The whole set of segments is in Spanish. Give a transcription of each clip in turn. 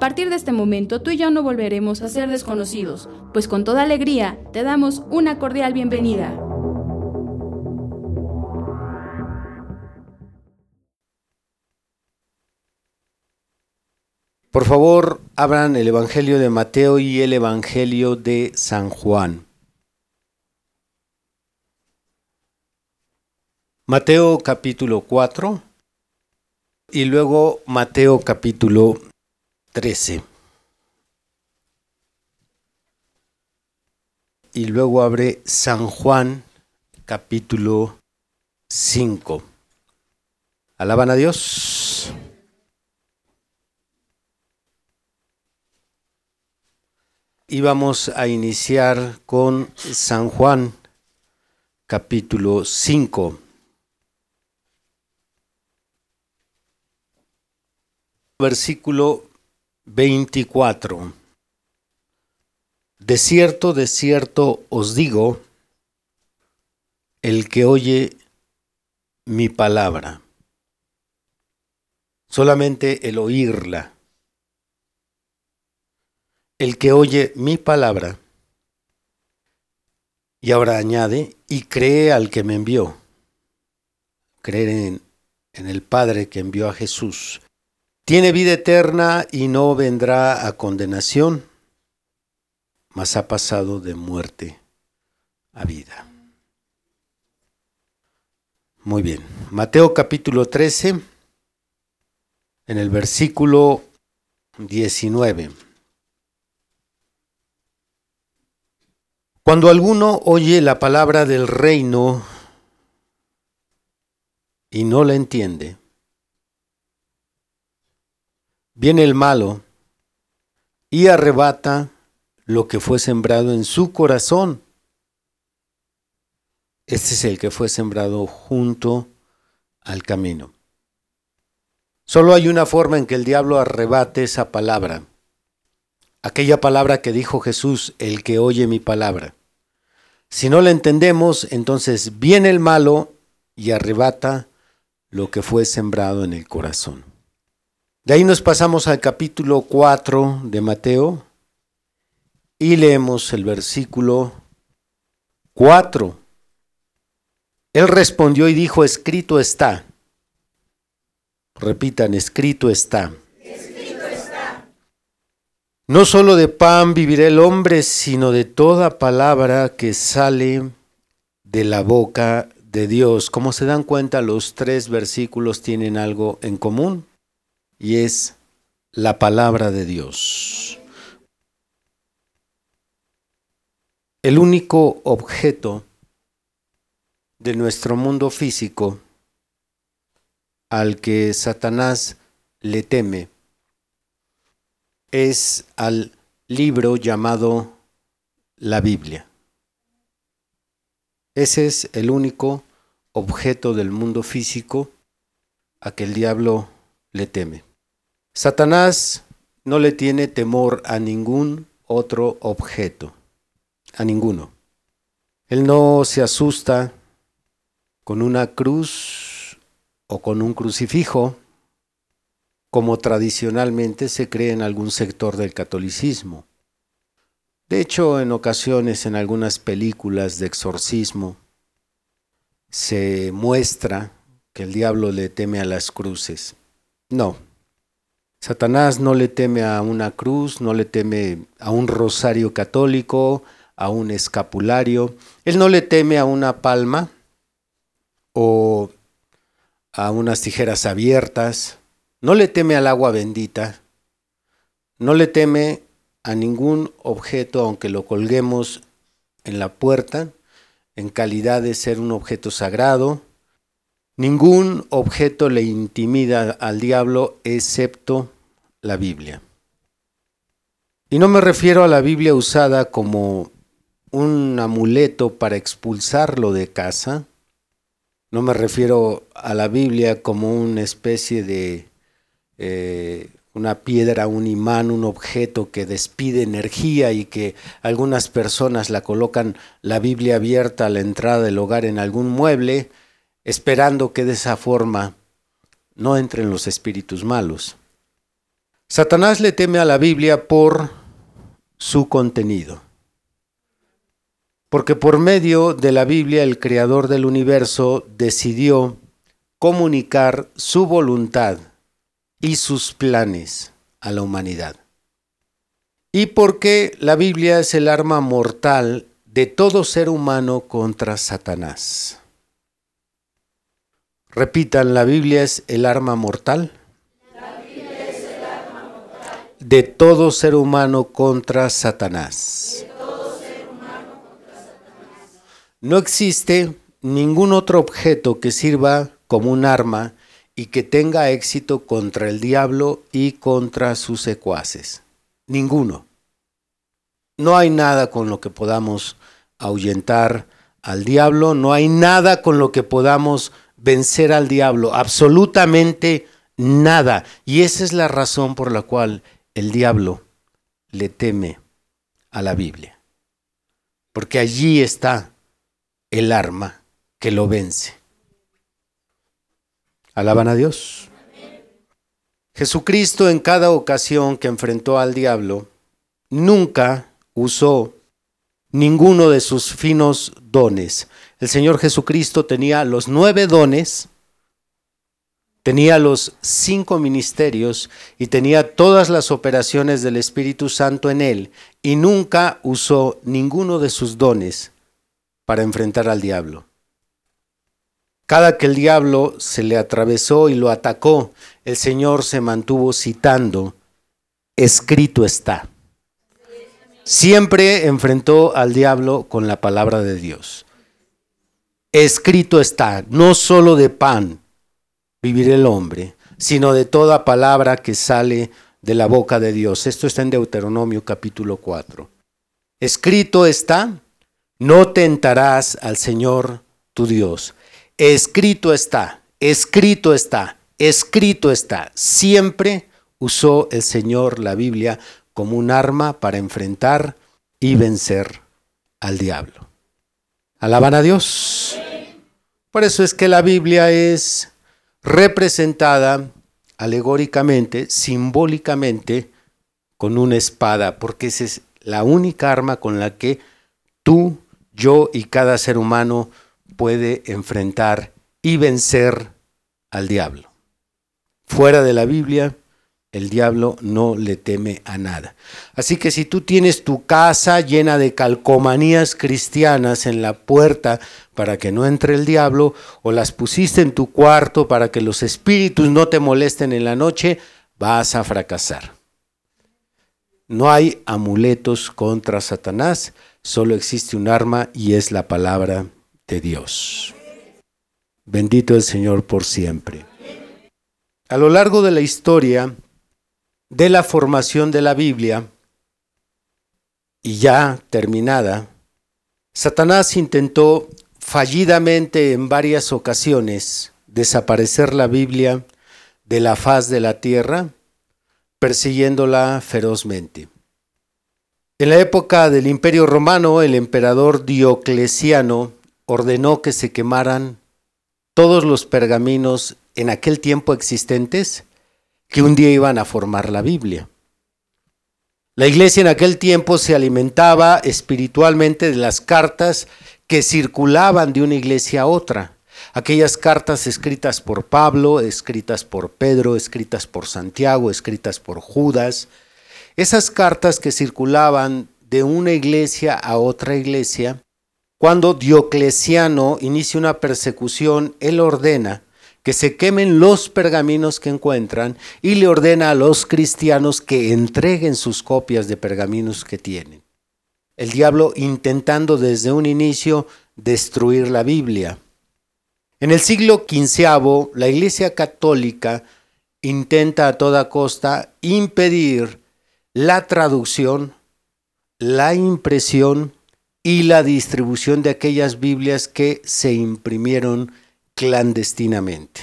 A partir de este momento tú y yo no volveremos a ser desconocidos, pues con toda alegría te damos una cordial bienvenida. Por favor, abran el Evangelio de Mateo y el Evangelio de San Juan. Mateo capítulo 4 y luego Mateo capítulo 13. Y luego abre San Juan capítulo 5. Alaban a Dios. Y vamos a iniciar con San Juan capítulo 5. Versículo 24. De cierto, de cierto os digo, el que oye mi palabra, solamente el oírla, el que oye mi palabra, y ahora añade, y cree al que me envió, creer en, en el Padre que envió a Jesús, tiene vida eterna y no vendrá a condenación, mas ha pasado de muerte a vida. Muy bien, Mateo capítulo 13, en el versículo 19. Cuando alguno oye la palabra del reino y no la entiende, Viene el malo y arrebata lo que fue sembrado en su corazón. Este es el que fue sembrado junto al camino. Solo hay una forma en que el diablo arrebate esa palabra. Aquella palabra que dijo Jesús, el que oye mi palabra. Si no la entendemos, entonces viene el malo y arrebata lo que fue sembrado en el corazón. De ahí nos pasamos al capítulo 4 de Mateo y leemos el versículo 4. Él respondió y dijo, escrito está. Repitan, escrito está. No solo de pan vivirá el hombre, sino de toda palabra que sale de la boca de Dios. Como se dan cuenta, los tres versículos tienen algo en común y es la palabra de Dios. El único objeto de nuestro mundo físico al que Satanás le teme es al libro llamado la Biblia. Ese es el único objeto del mundo físico a que el diablo le teme. Satanás no le tiene temor a ningún otro objeto, a ninguno. Él no se asusta con una cruz o con un crucifijo, como tradicionalmente se cree en algún sector del catolicismo. De hecho, en ocasiones en algunas películas de exorcismo se muestra que el diablo le teme a las cruces. No, Satanás no le teme a una cruz, no le teme a un rosario católico, a un escapulario. Él no le teme a una palma o a unas tijeras abiertas. No le teme al agua bendita. No le teme a ningún objeto, aunque lo colguemos en la puerta, en calidad de ser un objeto sagrado. Ningún objeto le intimida al diablo excepto la Biblia. Y no me refiero a la Biblia usada como un amuleto para expulsarlo de casa. No me refiero a la Biblia como una especie de eh, una piedra, un imán, un objeto que despide energía y que algunas personas la colocan la Biblia abierta a la entrada del hogar en algún mueble, esperando que de esa forma no entren los espíritus malos. Satanás le teme a la Biblia por su contenido. Porque por medio de la Biblia el Creador del universo decidió comunicar su voluntad y sus planes a la humanidad. Y porque la Biblia es el arma mortal de todo ser humano contra Satanás. Repitan, la Biblia es el arma mortal. De todo ser humano contra Satanás. No existe ningún otro objeto que sirva como un arma y que tenga éxito contra el diablo y contra sus secuaces. Ninguno. No hay nada con lo que podamos ahuyentar al diablo, no hay nada con lo que podamos vencer al diablo, absolutamente nada. Y esa es la razón por la cual el diablo le teme a la Biblia. Porque allí está el arma que lo vence. Alaban a Dios. Jesucristo en cada ocasión que enfrentó al diablo, nunca usó ninguno de sus finos dones. El Señor Jesucristo tenía los nueve dones, tenía los cinco ministerios y tenía todas las operaciones del Espíritu Santo en él y nunca usó ninguno de sus dones para enfrentar al diablo. Cada que el diablo se le atravesó y lo atacó, el Señor se mantuvo citando, escrito está. Siempre enfrentó al diablo con la palabra de Dios. Escrito está, no solo de pan vivir el hombre, sino de toda palabra que sale de la boca de Dios. Esto está en Deuteronomio capítulo 4. Escrito está, no tentarás al Señor tu Dios escrito está, escrito está, escrito está. Siempre usó el Señor la Biblia como un arma para enfrentar y vencer al diablo. Alaban a Dios. Por eso es que la Biblia es representada alegóricamente, simbólicamente, con una espada, porque esa es la única arma con la que tú, yo y cada ser humano puede enfrentar y vencer al diablo. Fuera de la Biblia, el diablo no le teme a nada. Así que si tú tienes tu casa llena de calcomanías cristianas en la puerta para que no entre el diablo, o las pusiste en tu cuarto para que los espíritus no te molesten en la noche, vas a fracasar. No hay amuletos contra Satanás, solo existe un arma y es la palabra de Dios. Bendito el Señor por siempre. A lo largo de la historia de la formación de la Biblia, y ya terminada, Satanás intentó fallidamente en varias ocasiones desaparecer la Biblia de la faz de la tierra, persiguiéndola ferozmente. En la época del Imperio Romano, el emperador Diocleciano ordenó que se quemaran todos los pergaminos en aquel tiempo existentes que un día iban a formar la Biblia. La iglesia en aquel tiempo se alimentaba espiritualmente de las cartas que circulaban de una iglesia a otra. Aquellas cartas escritas por Pablo, escritas por Pedro, escritas por Santiago, escritas por Judas. Esas cartas que circulaban de una iglesia a otra iglesia cuando Diocleciano inicia una persecución, él ordena que se quemen los pergaminos que encuentran y le ordena a los cristianos que entreguen sus copias de pergaminos que tienen. El diablo intentando desde un inicio destruir la Biblia. En el siglo XV, la Iglesia Católica intenta a toda costa impedir la traducción, la impresión y la distribución de aquellas Biblias que se imprimieron clandestinamente.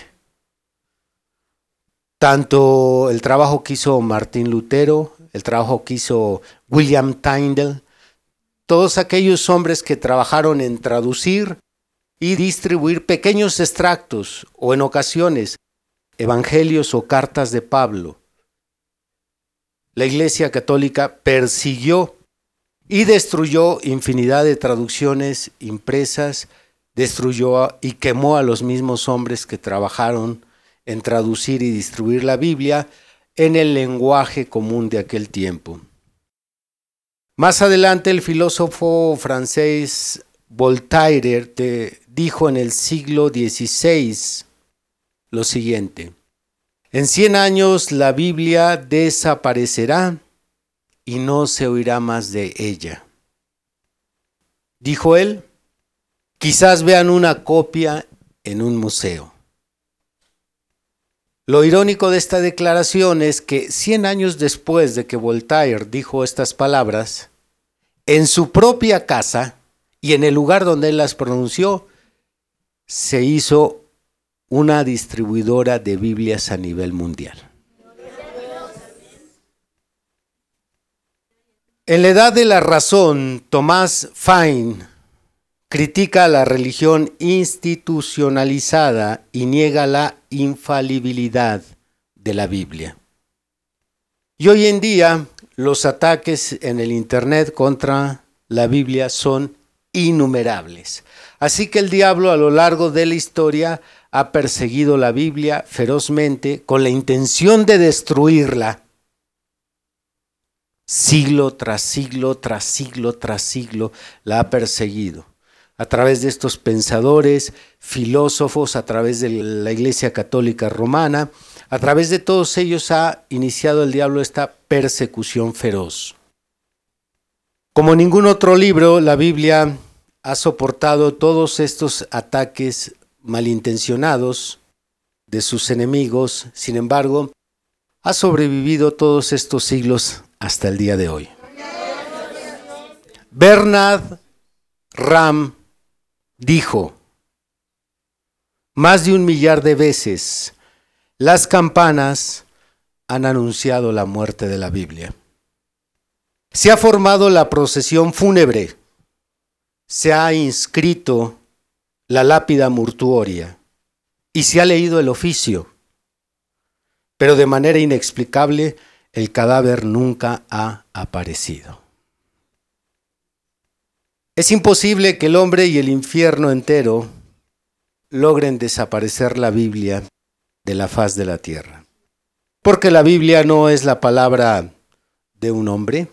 Tanto el trabajo que hizo Martín Lutero, el trabajo que hizo William Tyndale, todos aquellos hombres que trabajaron en traducir y distribuir pequeños extractos o en ocasiones evangelios o cartas de Pablo. La Iglesia Católica persiguió y destruyó infinidad de traducciones impresas, destruyó y quemó a los mismos hombres que trabajaron en traducir y distribuir la Biblia en el lenguaje común de aquel tiempo. Más adelante el filósofo francés Voltaire dijo en el siglo XVI lo siguiente, en cien años la Biblia desaparecerá y no se oirá más de ella. Dijo él, quizás vean una copia en un museo. Lo irónico de esta declaración es que 100 años después de que Voltaire dijo estas palabras, en su propia casa y en el lugar donde él las pronunció, se hizo una distribuidora de Biblias a nivel mundial. En la edad de la razón, Tomás Fine critica la religión institucionalizada y niega la infalibilidad de la Biblia. Y hoy en día los ataques en el Internet contra la Biblia son innumerables. Así que el diablo a lo largo de la historia ha perseguido la Biblia ferozmente con la intención de destruirla siglo tras siglo, tras siglo, tras siglo, la ha perseguido. A través de estos pensadores, filósofos, a través de la Iglesia Católica Romana, a través de todos ellos ha iniciado el diablo esta persecución feroz. Como ningún otro libro, la Biblia ha soportado todos estos ataques malintencionados de sus enemigos, sin embargo, ha sobrevivido todos estos siglos hasta el día de hoy. Bernard Ram dijo, más de un millar de veces las campanas han anunciado la muerte de la Biblia. Se ha formado la procesión fúnebre, se ha inscrito la lápida mortuoria y se ha leído el oficio, pero de manera inexplicable el cadáver nunca ha aparecido. Es imposible que el hombre y el infierno entero logren desaparecer la Biblia de la faz de la tierra. Porque la Biblia no es la palabra de un hombre,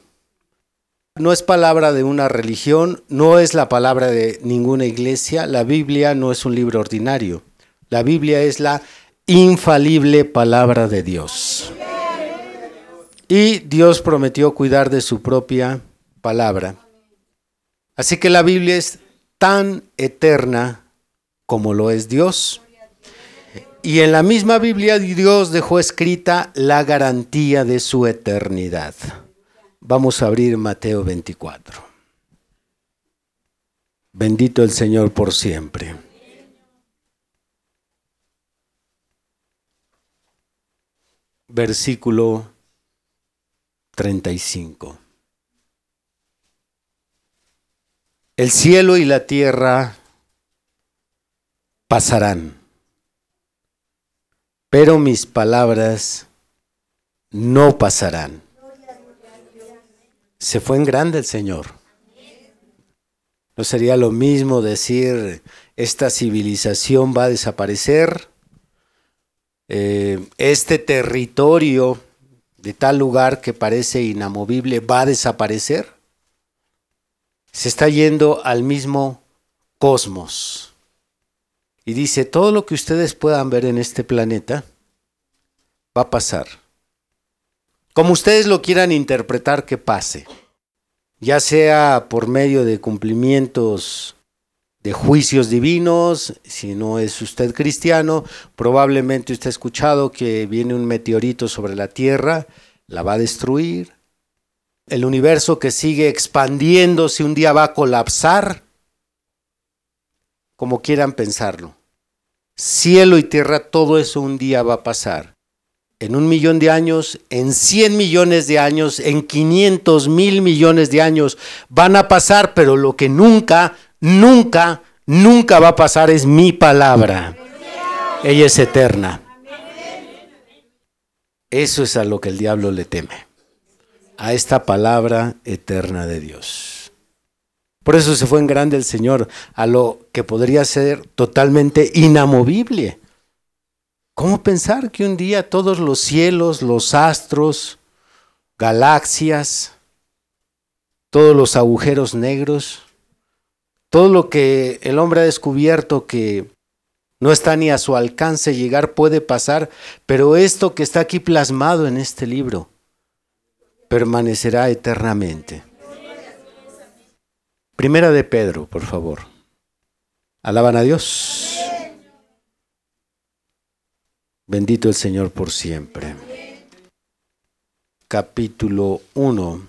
no es palabra de una religión, no es la palabra de ninguna iglesia, la Biblia no es un libro ordinario, la Biblia es la infalible palabra de Dios. Y Dios prometió cuidar de su propia palabra. Así que la Biblia es tan eterna como lo es Dios. Y en la misma Biblia Dios dejó escrita la garantía de su eternidad. Vamos a abrir Mateo 24. Bendito el Señor por siempre. Versículo 35. El cielo y la tierra pasarán, pero mis palabras no pasarán. Se fue en grande el Señor. No sería lo mismo decir, esta civilización va a desaparecer, eh, este territorio de tal lugar que parece inamovible va a desaparecer? Se está yendo al mismo cosmos. Y dice, todo lo que ustedes puedan ver en este planeta va a pasar. Como ustedes lo quieran interpretar que pase, ya sea por medio de cumplimientos de juicios divinos, si no es usted cristiano, probablemente usted ha escuchado que viene un meteorito sobre la Tierra, la va a destruir. El universo que sigue expandiéndose un día va a colapsar como quieran pensarlo. Cielo y tierra, todo eso un día va a pasar. En un millón de años, en cien millones de años, en quinientos mil millones de años van a pasar, pero lo que nunca, nunca, nunca va a pasar es mi palabra. Ella es eterna. Eso es a lo que el diablo le teme, a esta palabra eterna de Dios. Por eso se fue en grande el Señor a lo que podría ser totalmente inamovible. ¿Cómo pensar que un día todos los cielos, los astros, galaxias, todos los agujeros negros, todo lo que el hombre ha descubierto que no está ni a su alcance llegar puede pasar, pero esto que está aquí plasmado en este libro permanecerá eternamente? Primera de Pedro, por favor. Alaban a Dios. Bendito el Señor por siempre. Capítulo 1.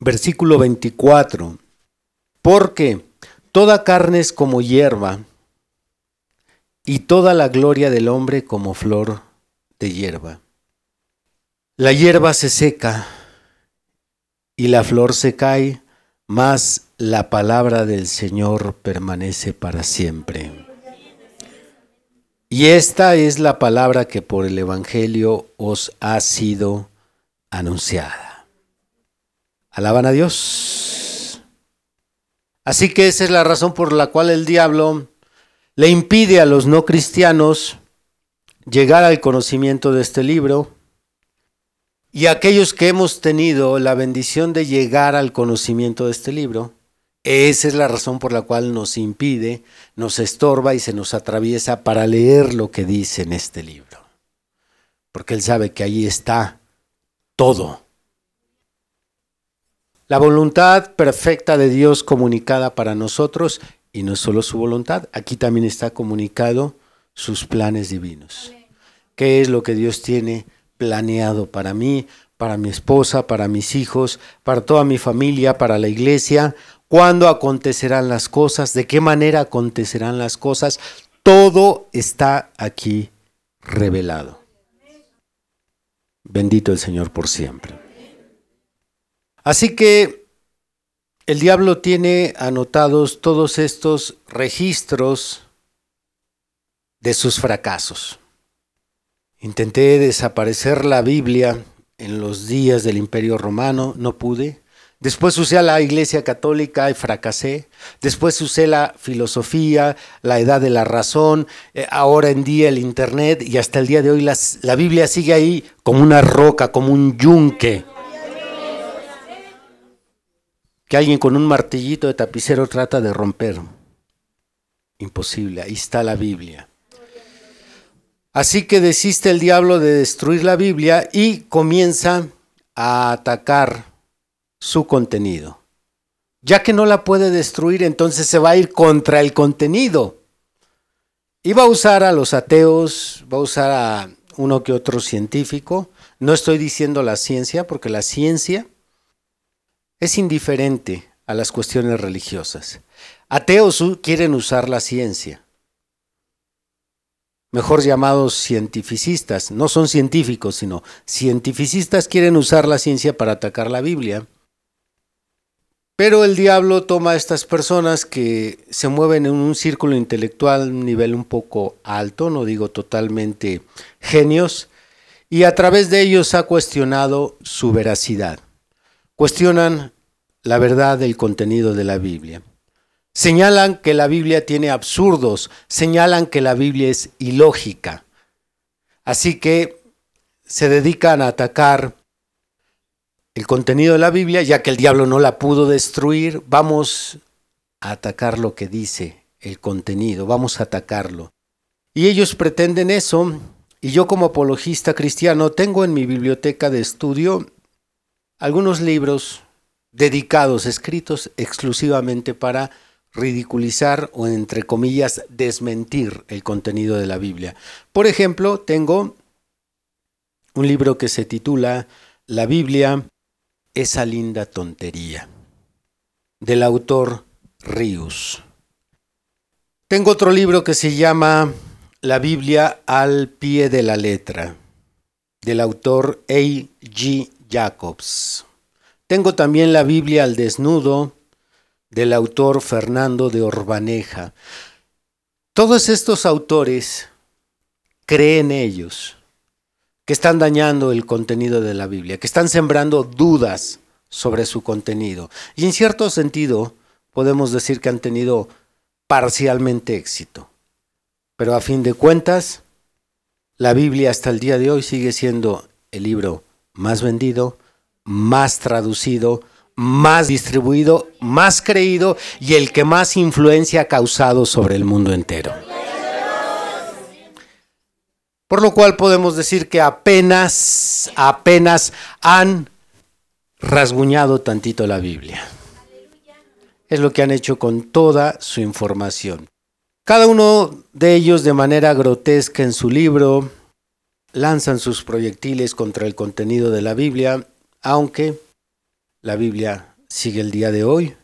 Versículo 24. Porque toda carne es como hierba, y toda la gloria del hombre como flor de hierba. La hierba se seca y la flor se cae, mas la palabra del Señor permanece para siempre. Y esta es la palabra que por el Evangelio os ha sido anunciada. Alaban a Dios. Así que esa es la razón por la cual el diablo le impide a los no cristianos llegar al conocimiento de este libro y aquellos que hemos tenido la bendición de llegar al conocimiento de este libro, esa es la razón por la cual nos impide, nos estorba y se nos atraviesa para leer lo que dice en este libro. Porque Él sabe que ahí está todo. La voluntad perfecta de Dios comunicada para nosotros, y no es solo su voluntad, aquí también está comunicado sus planes divinos. ¿Qué es lo que Dios tiene planeado para mí, para mi esposa, para mis hijos, para toda mi familia, para la iglesia, cuándo acontecerán las cosas, de qué manera acontecerán las cosas, todo está aquí revelado. Bendito el Señor por siempre. Así que el diablo tiene anotados todos estos registros de sus fracasos. Intenté desaparecer la Biblia en los días del Imperio Romano, no pude. Después usé la Iglesia Católica y fracasé. Después usé la filosofía, la edad de la razón, eh, ahora en día el Internet y hasta el día de hoy la Biblia sigue ahí como una roca, como un yunque. Que alguien con un martillito de tapicero trata de romper. Imposible, ahí está la Biblia. Así que desiste el diablo de destruir la Biblia y comienza a atacar su contenido. Ya que no la puede destruir, entonces se va a ir contra el contenido. Y va a usar a los ateos, va a usar a uno que otro científico. No estoy diciendo la ciencia, porque la ciencia es indiferente a las cuestiones religiosas. Ateos quieren usar la ciencia mejor llamados cientificistas. No son científicos, sino cientificistas quieren usar la ciencia para atacar la Biblia. Pero el diablo toma a estas personas que se mueven en un círculo intelectual, un nivel un poco alto, no digo totalmente genios, y a través de ellos ha cuestionado su veracidad. Cuestionan la verdad del contenido de la Biblia. Señalan que la Biblia tiene absurdos, señalan que la Biblia es ilógica. Así que se dedican a atacar el contenido de la Biblia, ya que el diablo no la pudo destruir. Vamos a atacar lo que dice el contenido, vamos a atacarlo. Y ellos pretenden eso, y yo como apologista cristiano tengo en mi biblioteca de estudio algunos libros dedicados, escritos exclusivamente para ridiculizar o entre comillas desmentir el contenido de la Biblia. Por ejemplo, tengo un libro que se titula La Biblia, esa linda tontería, del autor Rius. Tengo otro libro que se llama La Biblia al pie de la letra, del autor A. G. Jacobs. Tengo también la Biblia al desnudo, del autor Fernando de Orbaneja. Todos estos autores creen ellos que están dañando el contenido de la Biblia, que están sembrando dudas sobre su contenido. Y en cierto sentido podemos decir que han tenido parcialmente éxito. Pero a fin de cuentas, la Biblia hasta el día de hoy sigue siendo el libro más vendido, más traducido, más distribuido, más creído y el que más influencia ha causado sobre el mundo entero. Por lo cual podemos decir que apenas, apenas han rasguñado tantito la Biblia. Es lo que han hecho con toda su información. Cada uno de ellos de manera grotesca en su libro lanzan sus proyectiles contra el contenido de la Biblia, aunque la Biblia sigue el día de hoy,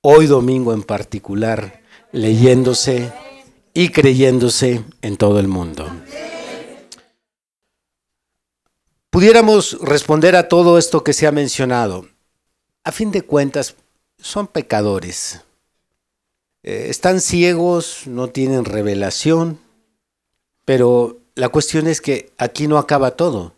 hoy domingo en particular, leyéndose y creyéndose en todo el mundo. Pudiéramos responder a todo esto que se ha mencionado. A fin de cuentas, son pecadores. Eh, están ciegos, no tienen revelación, pero la cuestión es que aquí no acaba todo.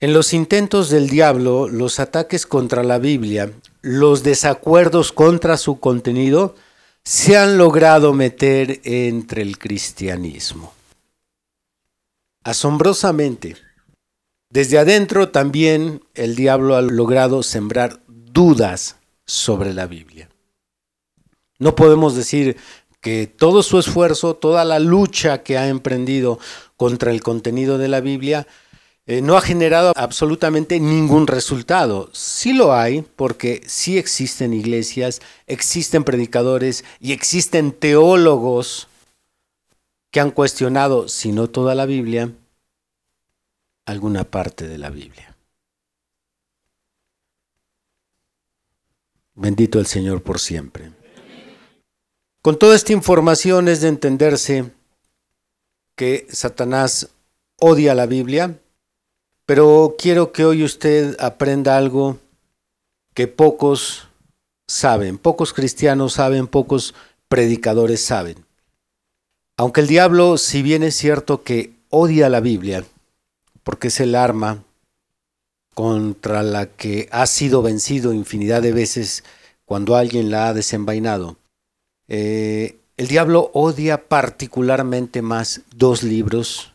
En los intentos del diablo, los ataques contra la Biblia, los desacuerdos contra su contenido, se han logrado meter entre el cristianismo. Asombrosamente, desde adentro también el diablo ha logrado sembrar dudas sobre la Biblia. No podemos decir que todo su esfuerzo, toda la lucha que ha emprendido contra el contenido de la Biblia, eh, no ha generado absolutamente ningún resultado. Sí lo hay, porque sí existen iglesias, existen predicadores y existen teólogos que han cuestionado, si no toda la Biblia, alguna parte de la Biblia. Bendito el Señor por siempre. Con toda esta información es de entenderse que Satanás odia la Biblia, pero quiero que hoy usted aprenda algo que pocos saben, pocos cristianos saben, pocos predicadores saben. Aunque el diablo, si bien es cierto que odia la Biblia, porque es el arma contra la que ha sido vencido infinidad de veces cuando alguien la ha desenvainado. Eh, el diablo odia particularmente más dos libros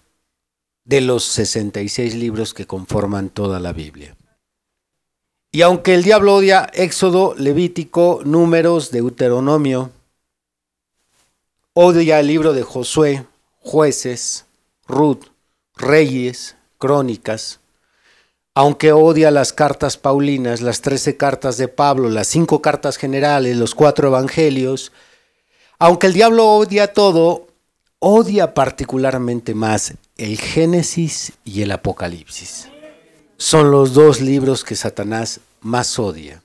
de los 66 libros que conforman toda la Biblia. Y aunque el diablo odia Éxodo, Levítico, Números, Deuteronomio, odia el libro de Josué, Jueces, Ruth, Reyes, Crónicas, aunque odia las cartas paulinas, las trece cartas de Pablo, las cinco cartas generales, los cuatro evangelios, aunque el diablo odia todo, odia particularmente más el Génesis y el Apocalipsis. Son los dos libros que Satanás más odia.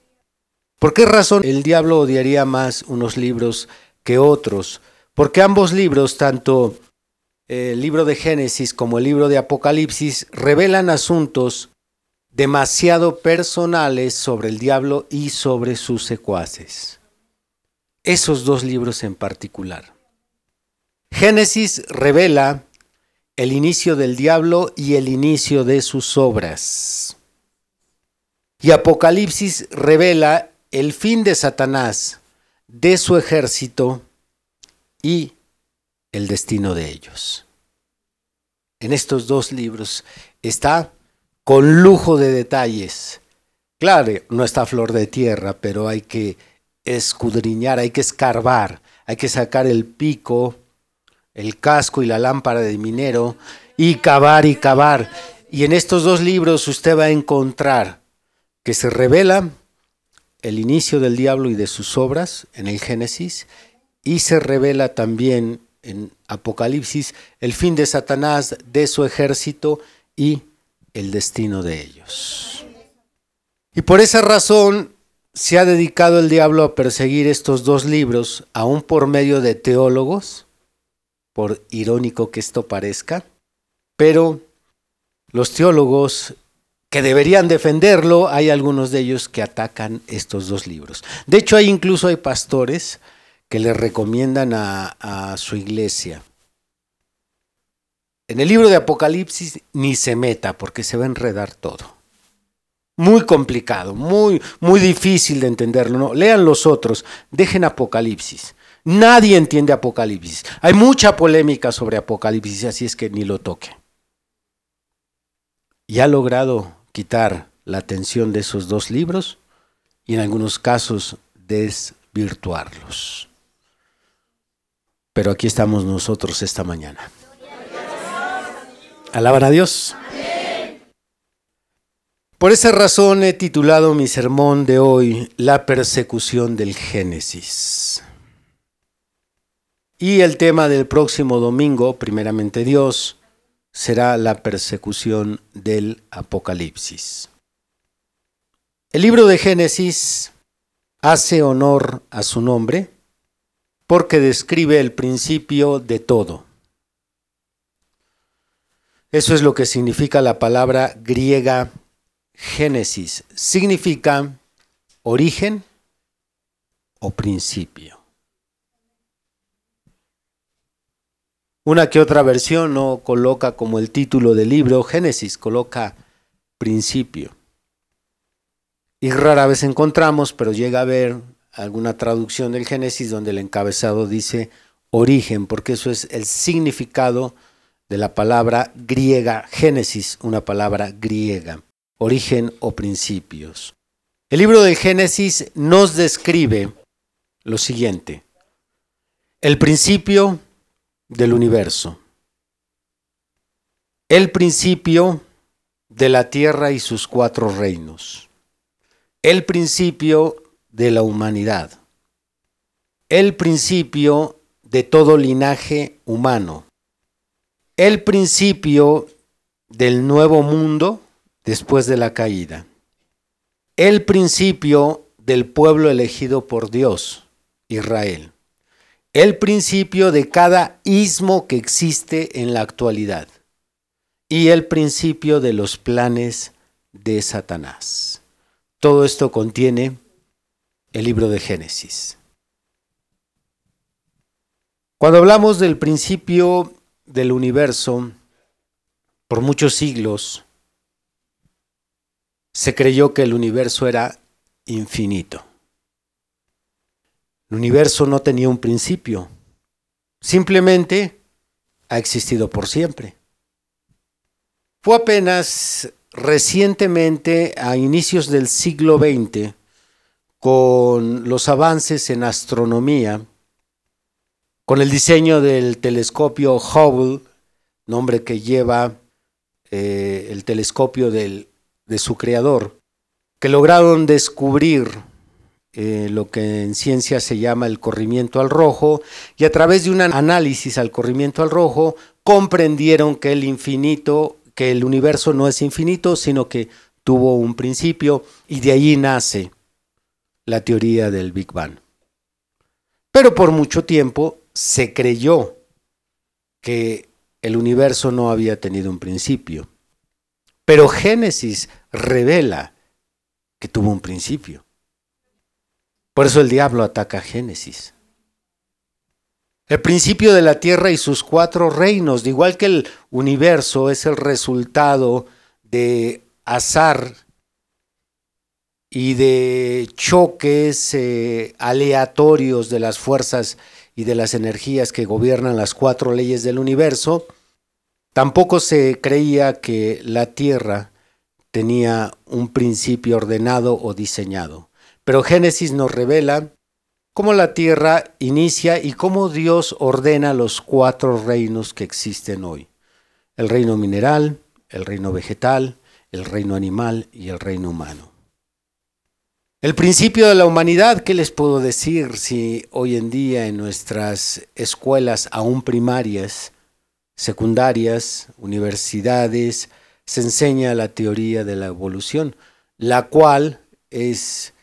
¿Por qué razón el diablo odiaría más unos libros que otros? Porque ambos libros, tanto el libro de Génesis como el libro de Apocalipsis, revelan asuntos demasiado personales sobre el diablo y sobre sus secuaces. Esos dos libros en particular. Génesis revela el inicio del diablo y el inicio de sus obras. Y Apocalipsis revela el fin de Satanás, de su ejército y el destino de ellos. En estos dos libros está con lujo de detalles. Claro, no está flor de tierra, pero hay que escudriñar, hay que escarbar, hay que sacar el pico, el casco y la lámpara de minero y cavar y cavar. Y en estos dos libros usted va a encontrar que se revela el inicio del diablo y de sus obras en el Génesis y se revela también en Apocalipsis el fin de Satanás, de su ejército y el destino de ellos. Y por esa razón se ha dedicado el diablo a perseguir estos dos libros, aún por medio de teólogos, por irónico que esto parezca, pero los teólogos que deberían defenderlo, hay algunos de ellos que atacan estos dos libros. De hecho, hay incluso hay pastores que le recomiendan a, a su iglesia. En el libro de Apocalipsis ni se meta porque se va a enredar todo muy complicado, muy, muy difícil de entenderlo. ¿no? Lean los otros, dejen Apocalipsis. Nadie entiende Apocalipsis. Hay mucha polémica sobre Apocalipsis, así es que ni lo toque. Y ha logrado quitar la atención de esos dos libros y en algunos casos desvirtuarlos. Pero aquí estamos nosotros esta mañana. Alaban a Dios. Por esa razón he titulado mi sermón de hoy La persecución del Génesis. Y el tema del próximo domingo, primeramente Dios, será la persecución del Apocalipsis. El libro de Génesis hace honor a su nombre porque describe el principio de todo. Eso es lo que significa la palabra griega Génesis significa origen o principio. Una que otra versión no coloca como el título del libro Génesis, coloca principio. Y rara vez encontramos, pero llega a ver alguna traducción del Génesis donde el encabezado dice origen, porque eso es el significado de la palabra griega Génesis, una palabra griega origen o principios. El libro de Génesis nos describe lo siguiente. El principio del universo. El principio de la tierra y sus cuatro reinos. El principio de la humanidad. El principio de todo linaje humano. El principio del nuevo mundo después de la caída. El principio del pueblo elegido por Dios, Israel. El principio de cada ismo que existe en la actualidad. Y el principio de los planes de Satanás. Todo esto contiene el libro de Génesis. Cuando hablamos del principio del universo, por muchos siglos, se creyó que el universo era infinito. El universo no tenía un principio, simplemente ha existido por siempre. Fue apenas recientemente, a inicios del siglo XX, con los avances en astronomía, con el diseño del telescopio Hubble, nombre que lleva eh, el telescopio de su creador, que lograron descubrir eh, lo que en ciencia se llama el corrimiento al rojo, y a través de un análisis al corrimiento al rojo, comprendieron que el infinito, que el universo no es infinito, sino que tuvo un principio, y de allí nace la teoría del Big Bang. Pero por mucho tiempo se creyó que el universo no había tenido un principio. Pero Génesis revela que tuvo un principio. Por eso el diablo ataca a Génesis. El principio de la tierra y sus cuatro reinos, de igual que el universo es el resultado de azar y de choques eh, aleatorios de las fuerzas y de las energías que gobiernan las cuatro leyes del universo, Tampoco se creía que la Tierra tenía un principio ordenado o diseñado. Pero Génesis nos revela cómo la tierra inicia y cómo Dios ordena los cuatro reinos que existen hoy. El reino mineral, el reino vegetal, el reino animal y el reino humano. El principio de la humanidad, ¿qué les puedo decir si hoy en día en nuestras escuelas aún primarias, secundarias, universidades, se enseña la teoría de la evolución, la cual es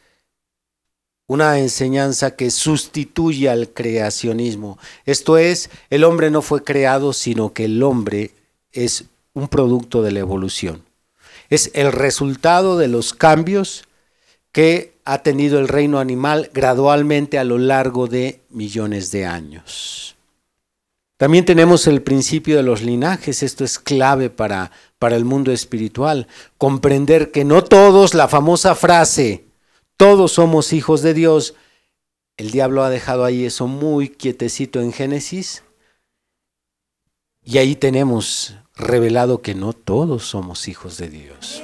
una enseñanza que sustituye al creacionismo. Esto es, el hombre no fue creado, sino que el hombre es un producto de la evolución. Es el resultado de los cambios que ha tenido el reino animal gradualmente a lo largo de millones de años. También tenemos el principio de los linajes, esto es clave para, para el mundo espiritual, comprender que no todos, la famosa frase, todos somos hijos de Dios, el diablo ha dejado ahí eso muy quietecito en Génesis, y ahí tenemos revelado que no todos somos hijos de Dios.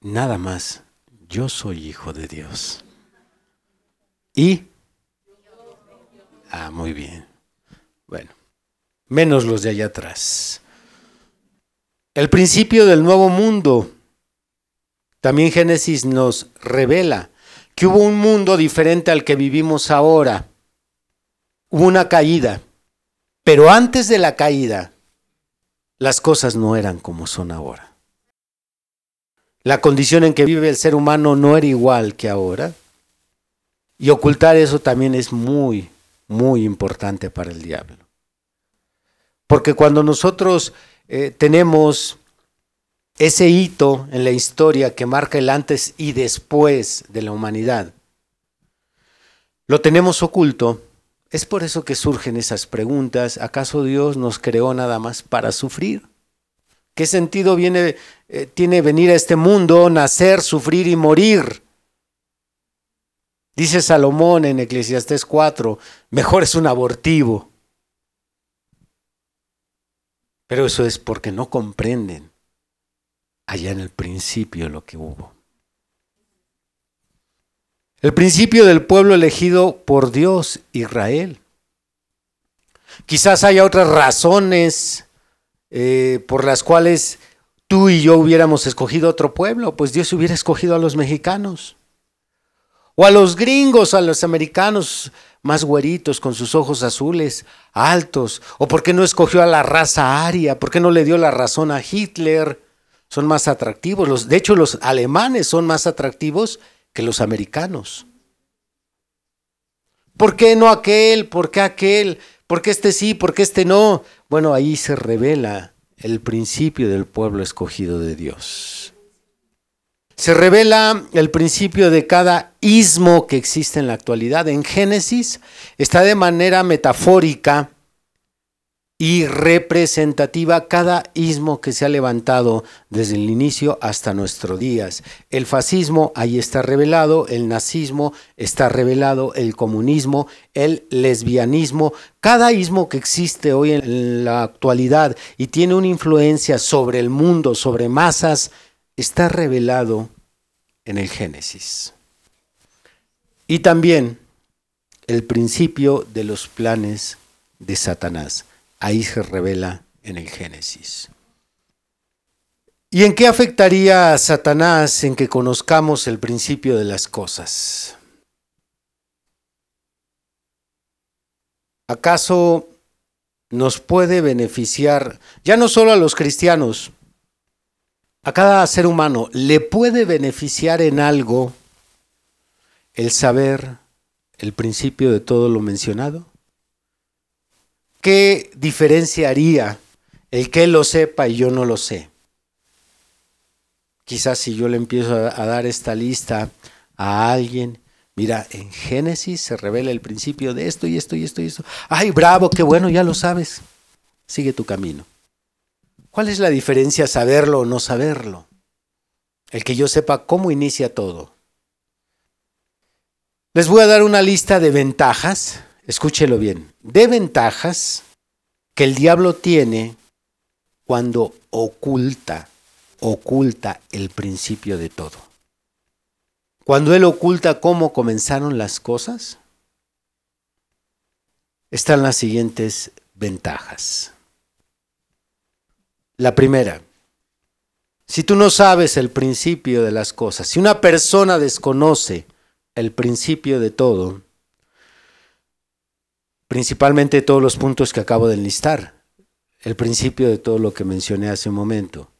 Nada más, yo soy hijo de Dios. Y... Ah, muy bien. Bueno, menos los de allá atrás. El principio del nuevo mundo. También Génesis nos revela que hubo un mundo diferente al que vivimos ahora. Hubo una caída. Pero antes de la caída, las cosas no eran como son ahora. La condición en que vive el ser humano no era igual que ahora. Y ocultar eso también es muy, muy importante para el diablo. Porque cuando nosotros eh, tenemos ese hito en la historia que marca el antes y después de la humanidad, lo tenemos oculto, es por eso que surgen esas preguntas. ¿Acaso Dios nos creó nada más para sufrir? ¿Qué sentido eh, tiene venir a este mundo, nacer, sufrir y morir? Dice Salomón en Eclesiastés 4, mejor es un abortivo. Pero eso es porque no comprenden allá en el principio lo que hubo. El principio del pueblo elegido por Dios, Israel. Quizás haya otras razones eh, por las cuales tú y yo hubiéramos escogido otro pueblo, pues Dios hubiera escogido a los mexicanos. O a los gringos, a los americanos más güeritos, con sus ojos azules, altos. O por qué no escogió a la raza aria, por qué no le dio la razón a Hitler. Son más atractivos. Los, de hecho, los alemanes son más atractivos que los americanos. ¿Por qué no aquel? ¿Por qué aquel? ¿Por qué este sí? ¿Por qué este no? Bueno, ahí se revela el principio del pueblo escogido de Dios. Se revela el principio de cada ismo que existe en la actualidad. En Génesis está de manera metafórica y representativa cada ismo que se ha levantado desde el inicio hasta nuestros días. El fascismo ahí está revelado, el nazismo está revelado, el comunismo, el lesbianismo, cada ismo que existe hoy en la actualidad y tiene una influencia sobre el mundo, sobre masas, está revelado en el Génesis. Y también el principio de los planes de Satanás ahí se revela en el Génesis. ¿Y en qué afectaría a Satanás en que conozcamos el principio de las cosas? ¿Acaso nos puede beneficiar, ya no solo a los cristianos, a cada ser humano, le puede beneficiar en algo el saber el principio de todo lo mencionado? ¿Qué diferenciaría el que lo sepa y yo no lo sé? Quizás si yo le empiezo a, dar esta lista a alguien, mira, en Génesis se revela el principio de esto y esto y esto y esto. Ay, bravo, qué bueno, ya lo sabes. Sigue tu camino. ¿Cuál es la diferencia saberlo o no saberlo? El que yo sepa cómo inicia todo. Les voy a dar una lista de ventajas escúchelo bien, de ventajas que el diablo tiene cuando oculta, oculta el principio de todo. cuando Él oculta cómo comenzaron las cosas, están las siguientes ventajas. La primera, si tú no sabes el principio de las cosas, si una persona desconoce el principio de todo, principalmente todos los puntos que acabo de enlistar, el principio de todo lo que mencioné hace un momento,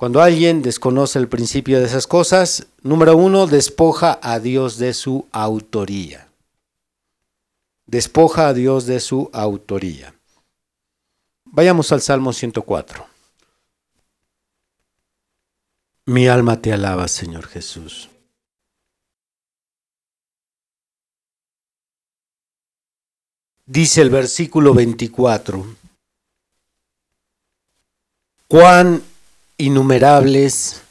cuando alguien desconoce el principio de esas cosas, número uno, despoja a Dios de su autoría. Despoja a Dios de su autoría. Vayamos al Salmo 104. Mi alma te alaba, Señor Jesús. Dice el versículo 24. Cuán innumerables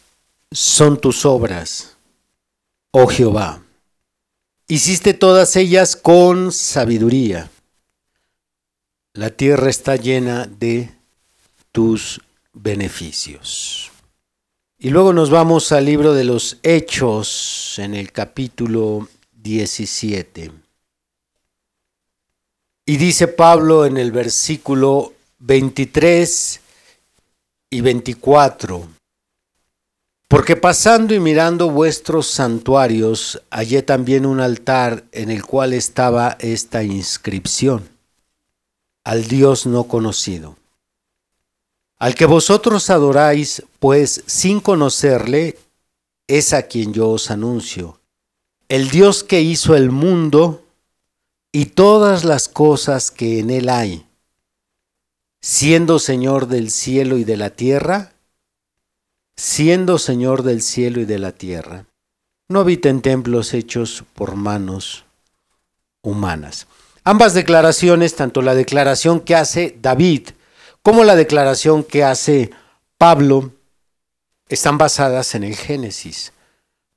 son tus obras, oh Jehová. Hiciste todas ellas con sabiduría. La tierra está llena de tus beneficios. Y luego nos vamos al libro de los Hechos en el capítulo 17. Y dice Pablo en el versículo 23 y 24. Porque pasando y mirando vuestros santuarios, hallé también un altar en el cual estaba esta inscripción, al Dios no conocido. Al que vosotros adoráis, pues sin conocerle, es a quien yo os anuncio. El Dios que hizo el mundo y todas las cosas que en él hay siendo Señor del cielo y de la tierra, siendo Señor del cielo y de la tierra, no habita en templos hechos por manos humanas. Ambas declaraciones, tanto la declaración que hace David como la declaración que hace Pablo, están basadas en el Génesis.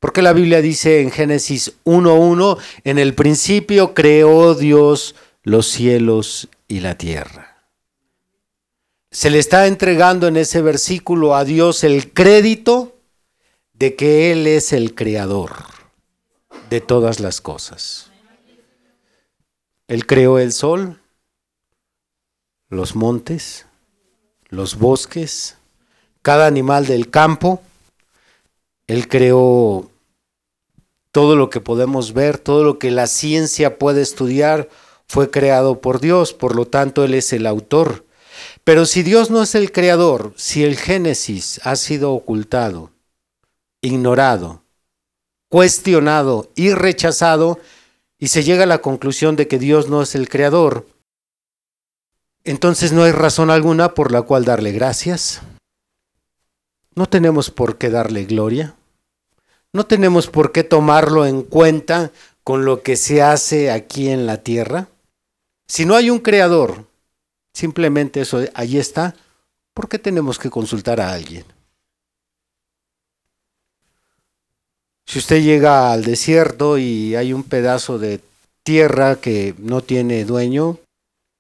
Porque la Biblia dice en Génesis 1.1, en el principio creó Dios los cielos y la tierra. Se le está entregando en ese versículo a Dios el crédito de que Él es el creador de todas las cosas. Él creó el sol, los montes, los bosques, cada animal del campo. Él creó todo lo que podemos ver, todo lo que la ciencia puede estudiar, fue creado por Dios, por lo tanto Él es el autor pero si Dios no es el creador, si el Génesis ha sido ocultado, ignorado, cuestionado y rechazado, y se llega a la conclusión de que Dios no es el creador, entonces no hay razón alguna por la cual darle gracias. No tenemos por qué darle gloria. No tenemos por qué tomarlo en cuenta con lo que se hace aquí en la tierra. Si no hay un creador, Simplemente eso, ahí está. ¿Por qué tenemos que consultar a alguien? Si usted llega al desierto y hay un pedazo de tierra que no tiene dueño,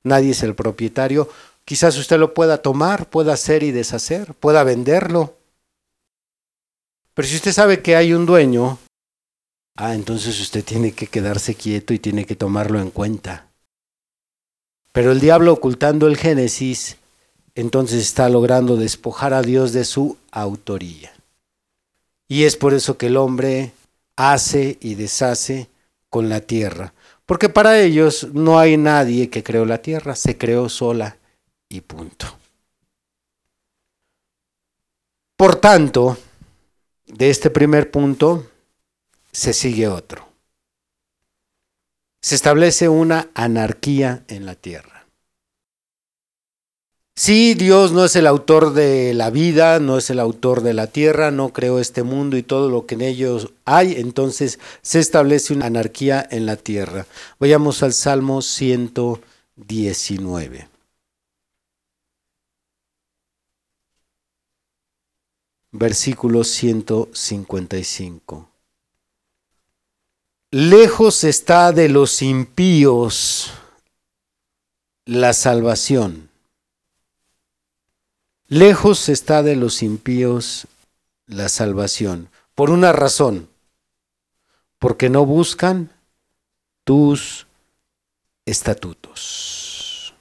nadie es el propietario, quizás usted lo pueda tomar, pueda hacer y deshacer, pueda venderlo. Pero si usted sabe que hay un dueño, ah, entonces usted tiene que quedarse quieto y tiene que tomarlo en cuenta. Pero el diablo ocultando el Génesis, entonces está logrando despojar a Dios de su autoría. Y es por eso que el hombre hace y deshace con la tierra. Porque para ellos no hay nadie que creó la tierra, se creó sola y punto. Por tanto, de este primer punto se sigue otro se establece una anarquía en la tierra. Si Dios no es el autor de la vida, no es el autor de la tierra, no creó este mundo y todo lo que en ellos hay, entonces se establece una anarquía en la tierra. Vayamos al Salmo 119. Versículo 155. Lejos está de los impíos la salvación. Lejos está de los impíos la salvación. Por una razón. porque no buscan tus estatutos.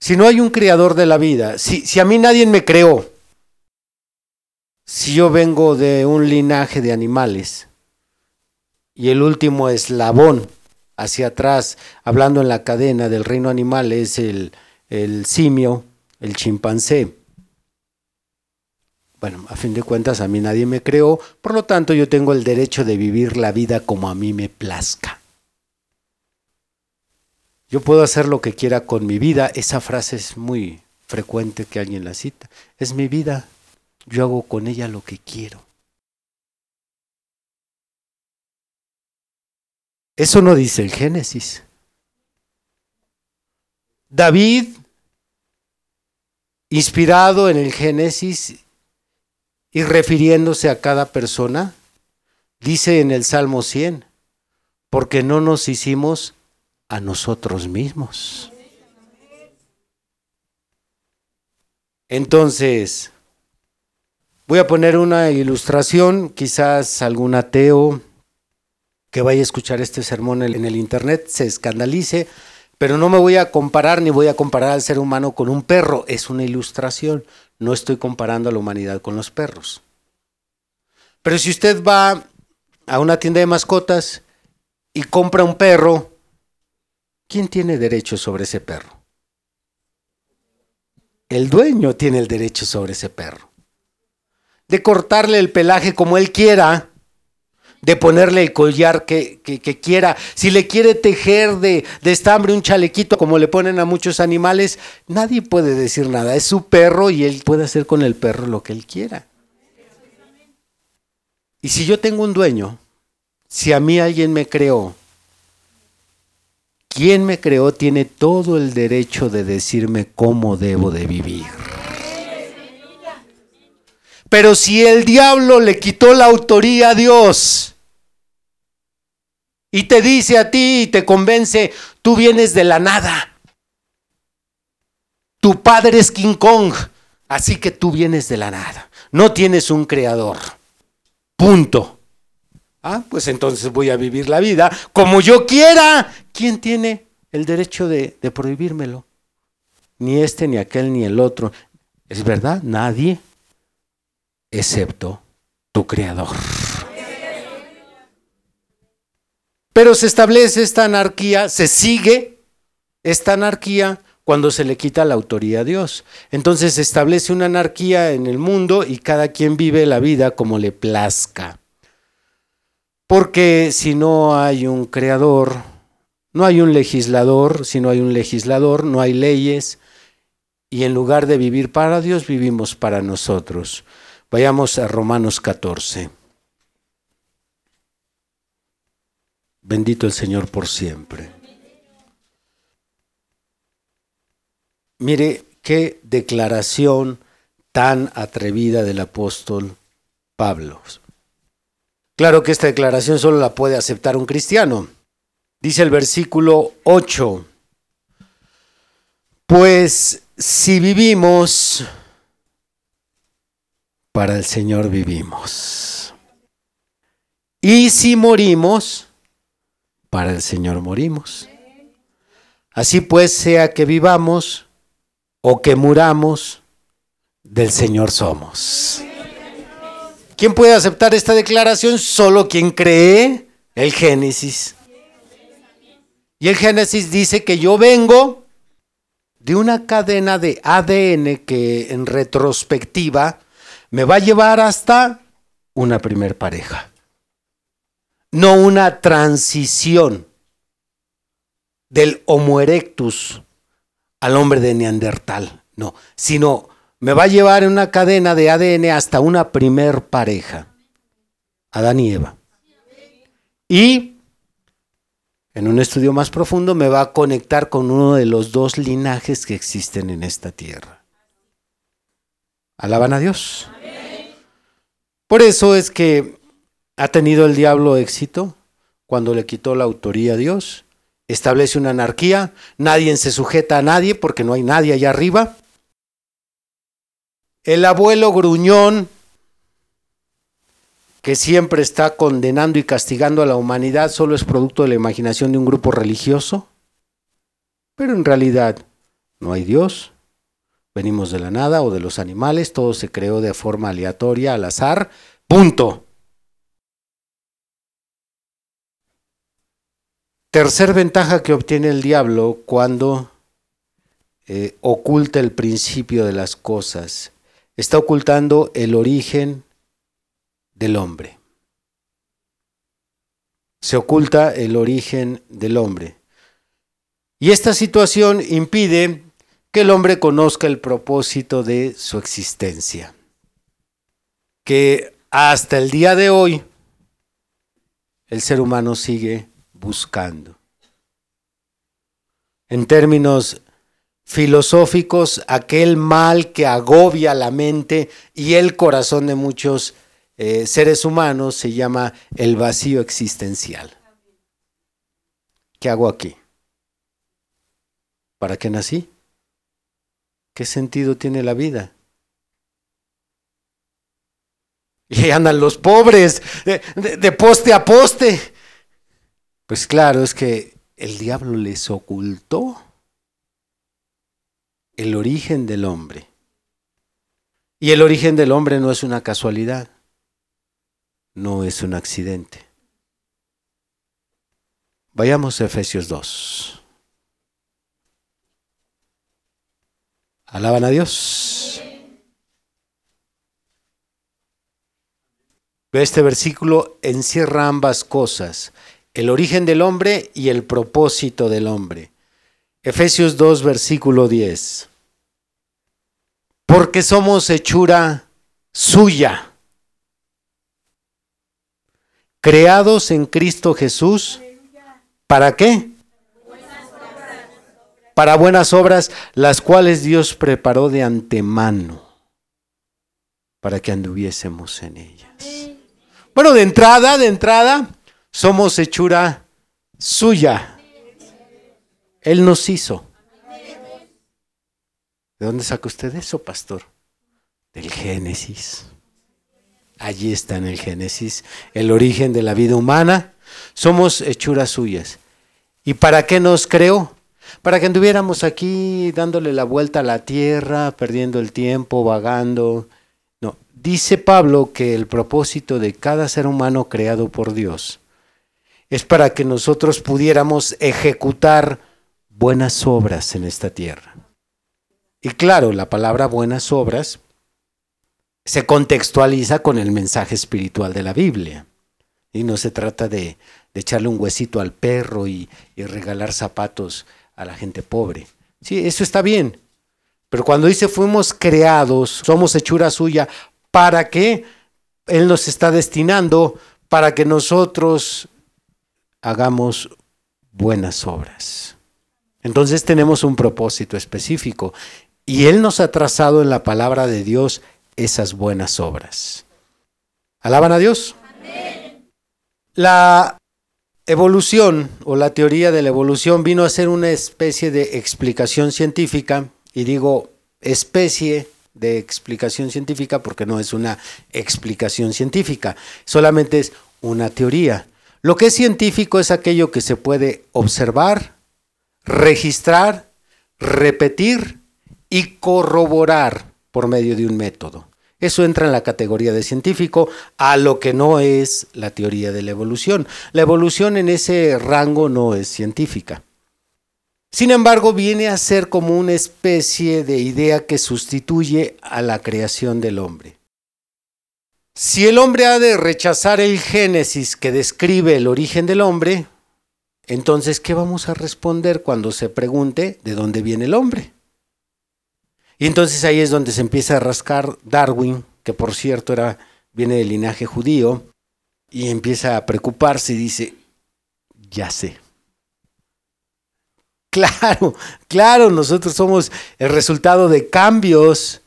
Si no hay un creador de la vida, si, si a mí nadie me creó, si yo vengo de un linaje de animales y el último eslabón hacia atrás, hablando en la cadena del reino animal, es el, el simio, el chimpancé. Bueno, a fin de cuentas a mí nadie me creó, por lo tanto yo tengo el derecho de vivir la vida como a mí me plazca. Yo puedo hacer lo que quiera con mi vida. Esa frase es muy frecuente que alguien la cita. Es mi vida. Yo hago con ella lo que quiero. Eso no dice el Génesis. David, inspirado en el Génesis y refiriéndose a cada persona, dice en el Salmo 100, porque no nos hicimos a nosotros mismos. Entonces, voy a poner una ilustración, quizás algún ateo que vaya a escuchar este sermón en el internet se escandalice, pero no me voy a comparar ni voy a comparar al ser humano con un perro, es una ilustración, no estoy comparando a la humanidad con los perros. Pero si usted va a una tienda de mascotas y compra un perro, ¿quién tiene derecho sobre ese perro? El dueño tiene el derecho sobre ese perro. De cortarle el pelaje como él quiera, de ponerle el collar que, quiera. Si le quiere tejer de, de, estambre un chalequito como le ponen a muchos animales, nadie puede decir nada. Es su perro y él puede hacer con el perro lo que él quiera. Y si yo tengo un dueño, si a mí alguien me creó quien me creó tiene todo el derecho de decirme cómo debo de vivir. Pero si el diablo le quitó la autoría a Dios y te dice a ti y te convence, tú vienes de la nada. Tu padre es King Kong, así que tú vienes de la nada. No tienes un creador. Punto. Ah, pues entonces voy a vivir la vida como yo quiera. ¿Quién tiene el derecho de, prohibírmelo? Ni este, ni aquel, ni el otro. ¿Es verdad? Nadie, excepto tu creador. Pero se establece esta anarquía, se sigue esta anarquía cuando se le quita la autoría a Dios. Entonces se establece una anarquía en el mundo y cada quien vive la vida como le plazca. Porque si no hay un creador, no hay un legislador, si no hay un legislador, no hay leyes, y en lugar de vivir para Dios, vivimos para nosotros. Vayamos a Romanos 14. Bendito el Señor por siempre. Mire qué declaración tan atrevida del apóstol Pablo. Claro que esta declaración solo la puede aceptar un cristiano. Dice el versículo 8, pues si vivimos, para el Señor vivimos. Y si morimos, para el Señor morimos. Así pues, sea que vivamos o que muramos, del Señor somos. ¿Quién puede aceptar esta declaración? Solo quien cree el Génesis. Y el Génesis dice que yo vengo de una cadena de ADN que en retrospectiva me va a llevar hasta una primer pareja. No una transición del Homo erectus al hombre de Neandertal, no, sino me va a llevar en una cadena de ADN hasta una primer pareja, Adán y Eva. Y en un estudio más profundo me va a conectar con uno de los dos linajes que existen en esta tierra. Alaban a Dios. Por eso es que ha tenido el diablo éxito cuando le quitó la autoría a Dios, establece una anarquía, nadie se sujeta a nadie porque no hay nadie allá arriba. El abuelo gruñón que siempre está condenando y castigando a la humanidad, solo es producto de la imaginación de un grupo religioso? Pero en realidad no hay Dios, venimos de la nada o de los animales, todo se creó de forma aleatoria, al azar, punto. Tercer ventaja que obtiene el diablo cuando eh, oculta el principio de las cosas. Está ocultando el origen del hombre. Se oculta el origen del hombre. Y esta situación impide que el hombre conozca el propósito de su existencia. Que hasta el día de hoy el ser humano sigue buscando. En términos filosóficos, aquel mal que agobia la mente y el corazón de muchos eh, seres humanos se llama el vacío existencial. ¿Qué hago aquí? ¿Para qué nací? ¿Qué sentido tiene la vida? Y andan los pobres de, poste a poste. Pues claro, es que el diablo les ocultó el origen del hombre. Y el origen del hombre no es una casualidad, no es un accidente. Vayamos a Efesios 2. Alaban a Dios. Este versículo encierra ambas cosas, el origen del hombre y el propósito del hombre. Efesios 2, versículo 10. Porque somos hechura suya, creados en Cristo Jesús. ¿Para qué? Para buenas obras, las cuales Dios preparó de antemano para que anduviésemos en ellas. Bueno, de entrada, de entrada, somos hechura suya. Él nos hizo. ¿De dónde saca usted eso, pastor? Del Génesis. Allí está en el Génesis el origen de la vida humana. Somos hechuras suyas. ¿Y para qué nos creó? Para que anduviéramos aquí dándole la vuelta a la tierra, perdiendo el tiempo, vagando. No, dice Pablo que el propósito de cada ser humano creado por Dios es para que nosotros pudiéramos ejecutar buenas obras en esta tierra. Y claro, la palabra buenas obras se contextualiza con el mensaje espiritual de la Biblia. Y no se trata de, echarle un huesito al perro y, y regalar zapatos a la gente pobre. Sí, eso está bien. Pero cuando dice fuimos creados, somos hechura suya, ¿para qué? Él nos está destinando para que nosotros hagamos buenas obras. Entonces tenemos un propósito específico y Él nos ha trazado en la palabra de Dios esas buenas obras. ¿Alaban a Dios? Amén. La evolución o la teoría de la evolución vino a ser una especie de explicación científica, y digo especie de explicación científica porque no es una explicación científica, solamente es una teoría. Lo que es científico es aquello que se puede observar, registrar, repetir y corroborar por medio de un método. Eso entra en la categoría de científico, a lo que no es la teoría de la evolución. La evolución en ese rango no es científica. Sin embargo, viene a ser como una especie de idea que sustituye a la creación del hombre. Si el hombre ha de rechazar el Génesis que describe el origen del hombre, entonces, ¿qué vamos a responder cuando se pregunte de dónde viene el hombre? Y entonces ahí es donde se empieza a rascar Darwin, que por cierto era, viene del linaje judío, y empieza a preocuparse y dice, ya sé. Claro, claro, nosotros somos el resultado de cambios.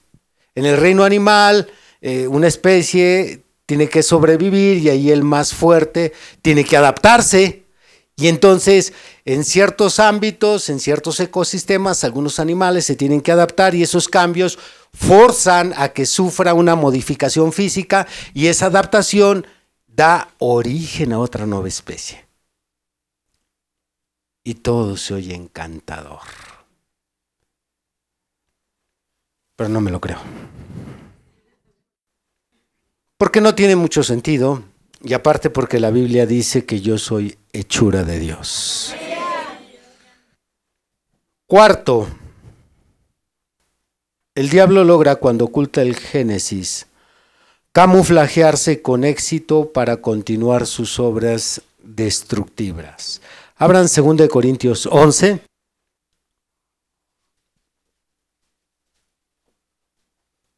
En el reino animal, eh, una especie tiene que sobrevivir y ahí el más fuerte tiene que adaptarse. Y entonces, en ciertos ámbitos, en ciertos ecosistemas, algunos animales se tienen que adaptar y esos cambios forzan a que sufra una modificación física y esa adaptación da origen a otra nueva especie. Y todo se oye encantador. Pero no me lo creo. Porque no tiene mucho sentido y aparte porque la Biblia dice que yo soy hechura de Dios. Cuarto, el diablo logra cuando oculta el Génesis camuflajearse con éxito para continuar sus obras destructivas. Abran 2 Corintios 11.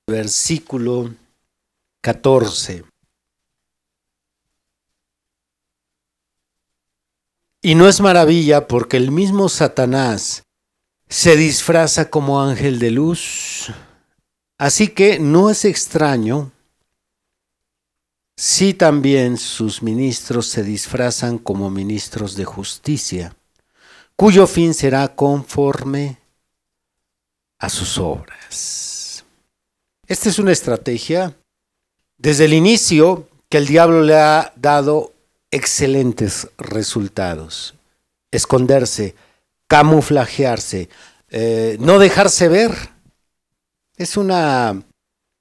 Versículo 14. Y no es maravilla porque el mismo Satanás se disfraza como ángel de luz. Así que no es extraño si también sus ministros se disfrazan como ministros de justicia, cuyo fin será conforme a sus obras. Esta es una estrategia desde el inicio que el diablo le ha dado excelentes resultados. Esconderse, camuflajearse, eh, no dejarse ver. Es una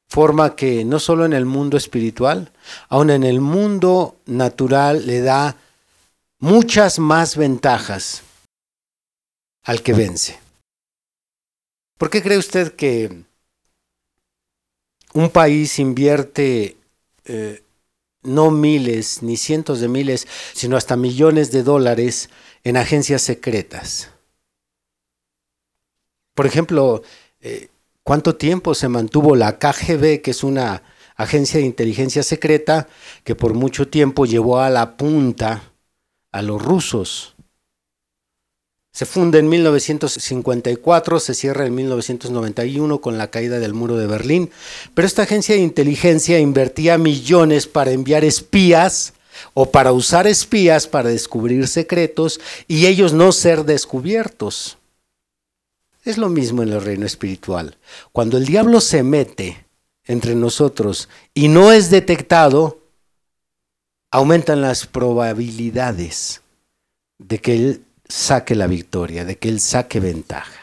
forma que no solo en el mundo espiritual, aun en el mundo natural le da muchas más ventajas al que vence. ¿Por qué cree usted que un país invierte eh, no miles ni cientos de miles, sino hasta millones de dólares en agencias secretas. Por ejemplo, eh, ¿cuánto tiempo se mantuvo la KGB, que es una agencia de inteligencia secreta que por mucho tiempo llevó a la punta a los rusos? Se funda en 1954, se cierra en 1991 con la caída del muro de Berlín, pero esta agencia de inteligencia invertía millones para enviar espías o para usar espías para descubrir secretos y ellos no ser descubiertos. Es lo mismo en el reino espiritual. Cuando el diablo se mete entre nosotros y no es detectado, aumentan las probabilidades de que él saque la victoria, de que Él saque ventaja.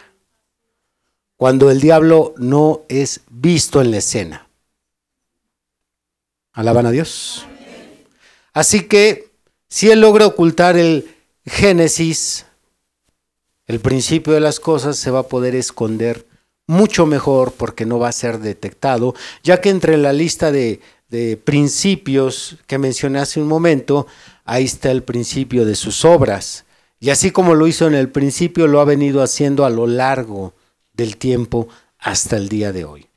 Cuando el diablo no es visto en la escena. Alaban a Dios. Así que si Él logra ocultar el Génesis, el principio de las cosas, se va a poder esconder mucho mejor porque no va a ser detectado, ya que entre la lista de, de principios que mencioné hace un momento, ahí está el principio de sus obras y así como lo hizo en el principio, lo ha venido haciendo a lo largo del tiempo hasta el día de hoy.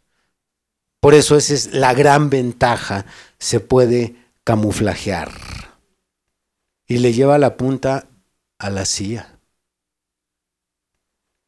Por eso esa es la gran ventaja, se puede camuflajear. Y le lleva la punta a la CIA.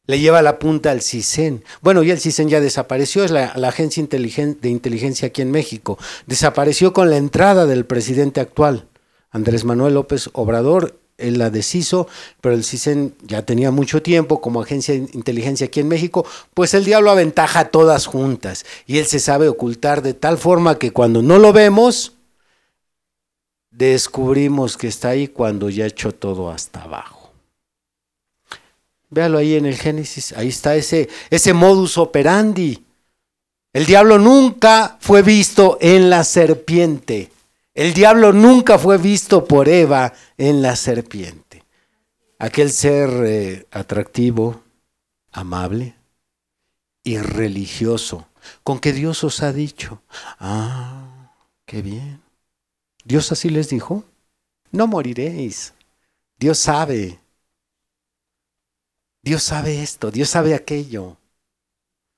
Le lleva la punta al CISEN. Bueno, y el CISEN ya desapareció, es la agencia de inteligencia aquí en México. Desapareció con la entrada del presidente actual, Andrés Manuel López Obrador, él la deshizo, pero el CISEN ya tenía mucho tiempo como agencia de inteligencia aquí en México, pues el diablo aventaja a todas juntas y él se sabe ocultar de tal forma que cuando no lo vemos, descubrimos que está ahí cuando ya echó todo hasta abajo. Véalo ahí en el Génesis, ahí está ese, ese modus operandi. El diablo nunca fue visto en la serpiente. El diablo nunca fue visto por Eva en la serpiente. Aquel ser eh, atractivo, amable y religioso, con que Dios os ha dicho, ah, qué bien. Dios así les dijo, no moriréis. Dios sabe. Dios sabe esto, Dios sabe aquello.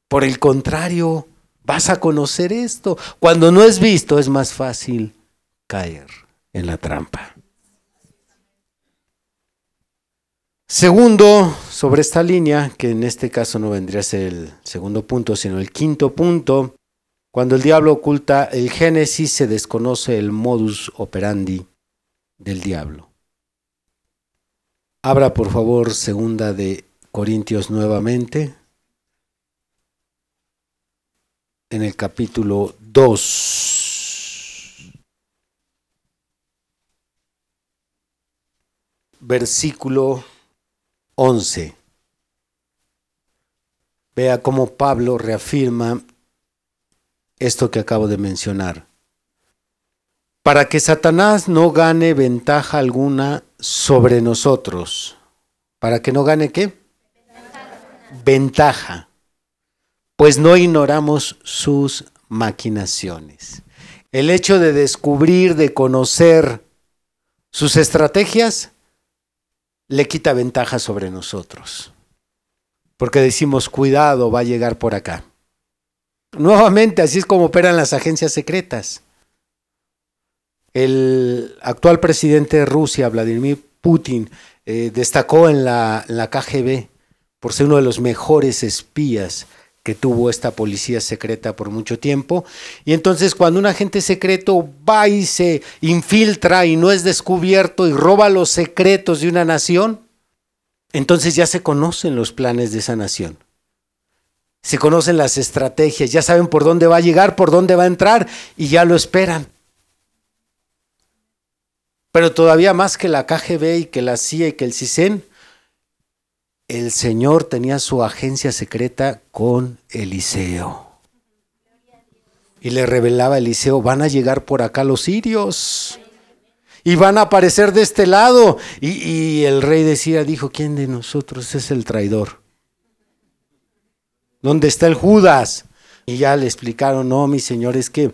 Por el contrario, vas a conocer esto. Cuando no es visto es más fácil caer en la trampa. Segundo, sobre esta línea, que en este caso no vendría a ser el segundo punto, sino el quinto punto, cuando el diablo oculta el génesis se desconoce el modus operandi del diablo. Abra por favor segunda de Corintios nuevamente en el capítulo 2. Versículo 11. Vea cómo Pablo reafirma esto que acabo de mencionar. Para que Satanás no gane ventaja alguna sobre nosotros. ¿Para que no gane qué? Ventaja. Pues no ignoramos sus maquinaciones. El hecho de descubrir, de conocer sus estrategias, le quita ventaja sobre nosotros. Porque decimos, cuidado, va a llegar por acá. Nuevamente, así es como operan las agencias secretas. El actual presidente de Rusia, Vladimir Putin, eh, destacó en la, en la KGB por ser uno de los mejores espías que tuvo esta policía secreta por mucho tiempo. Y entonces cuando un agente secreto va y se infiltra y no es descubierto y roba los secretos de una nación, entonces ya se conocen los planes de esa nación se conocen las estrategias, ya saben por dónde va a llegar, por dónde va a entrar y ya lo esperan. Pero todavía más que la KGB y que la CIA y que el CISEN, el Señor tenía su agencia secreta con Eliseo. Y le revelaba a Eliseo, van a llegar por acá los sirios. Y van a aparecer de este lado. Y, el rey decía, dijo, ¿quién de nosotros es el traidor? ¿Dónde está el Judas? Y ya le explicaron, no, mi señor, es que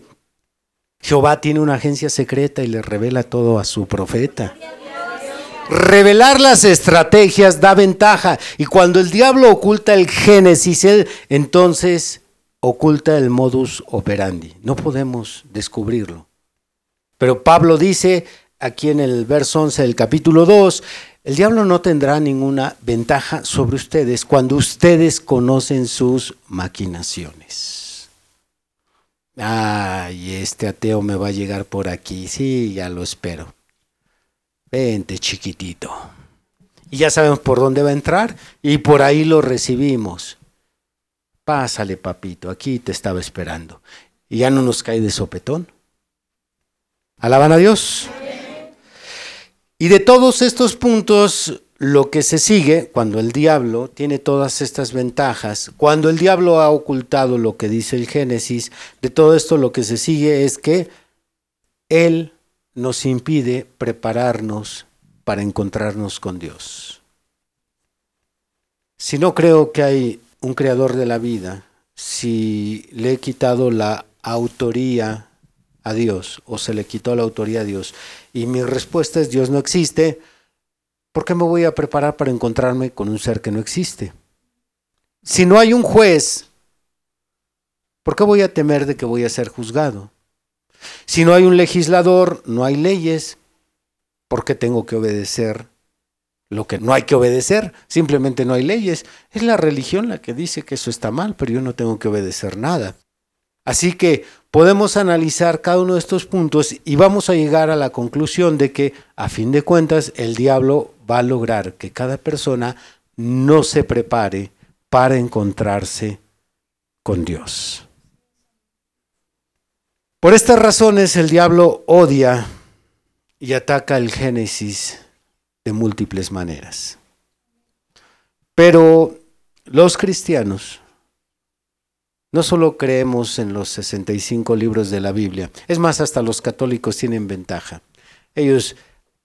Jehová tiene una agencia secreta y le revela todo a su profeta. Revelar las estrategias da ventaja. Y cuando el diablo oculta el génesis, él entonces oculta el modus operandi. No podemos descubrirlo. Pero Pablo dice aquí en el verso 11 del capítulo 2, el diablo no tendrá ninguna ventaja sobre ustedes cuando ustedes conocen sus maquinaciones. Ay, este ateo me va a llegar por aquí. Sí, ya lo espero. Vente, chiquitito. Y ya sabemos por dónde va a entrar y por ahí lo recibimos. Pásale, papito, aquí te estaba esperando. Y ya no nos cae de sopetón. Alaban a Dios. Y de todos estos puntos, lo que se sigue, cuando el diablo tiene todas estas ventajas, cuando el diablo ha ocultado lo que dice el Génesis, de todo esto lo que se sigue es que él nos impide prepararnos para encontrarnos con Dios. Si no creo que hay un creador de la vida, si le he quitado la autoría a Dios o se le quitó la autoría a Dios. Y mi respuesta es Dios no existe. ¿Por qué me voy a preparar para encontrarme con un ser que no existe? Si no hay un juez, ¿por qué voy a temer de que voy a ser juzgado? Si no hay un legislador, no hay leyes, ¿por qué tengo que obedecer lo que no hay que obedecer? Simplemente no hay leyes. Es la religión la que dice que eso está mal, pero yo no tengo que obedecer nada. Así que podemos analizar cada uno de estos puntos y vamos a llegar a la conclusión de que, a fin de cuentas, el diablo va a lograr que cada persona no se prepare para encontrarse con Dios. Por estas razones el diablo odia y ataca el Génesis de múltiples maneras. Pero los cristianos no solo creemos en los 65 libros de la Biblia, es más, hasta los católicos tienen ventaja. Ellos,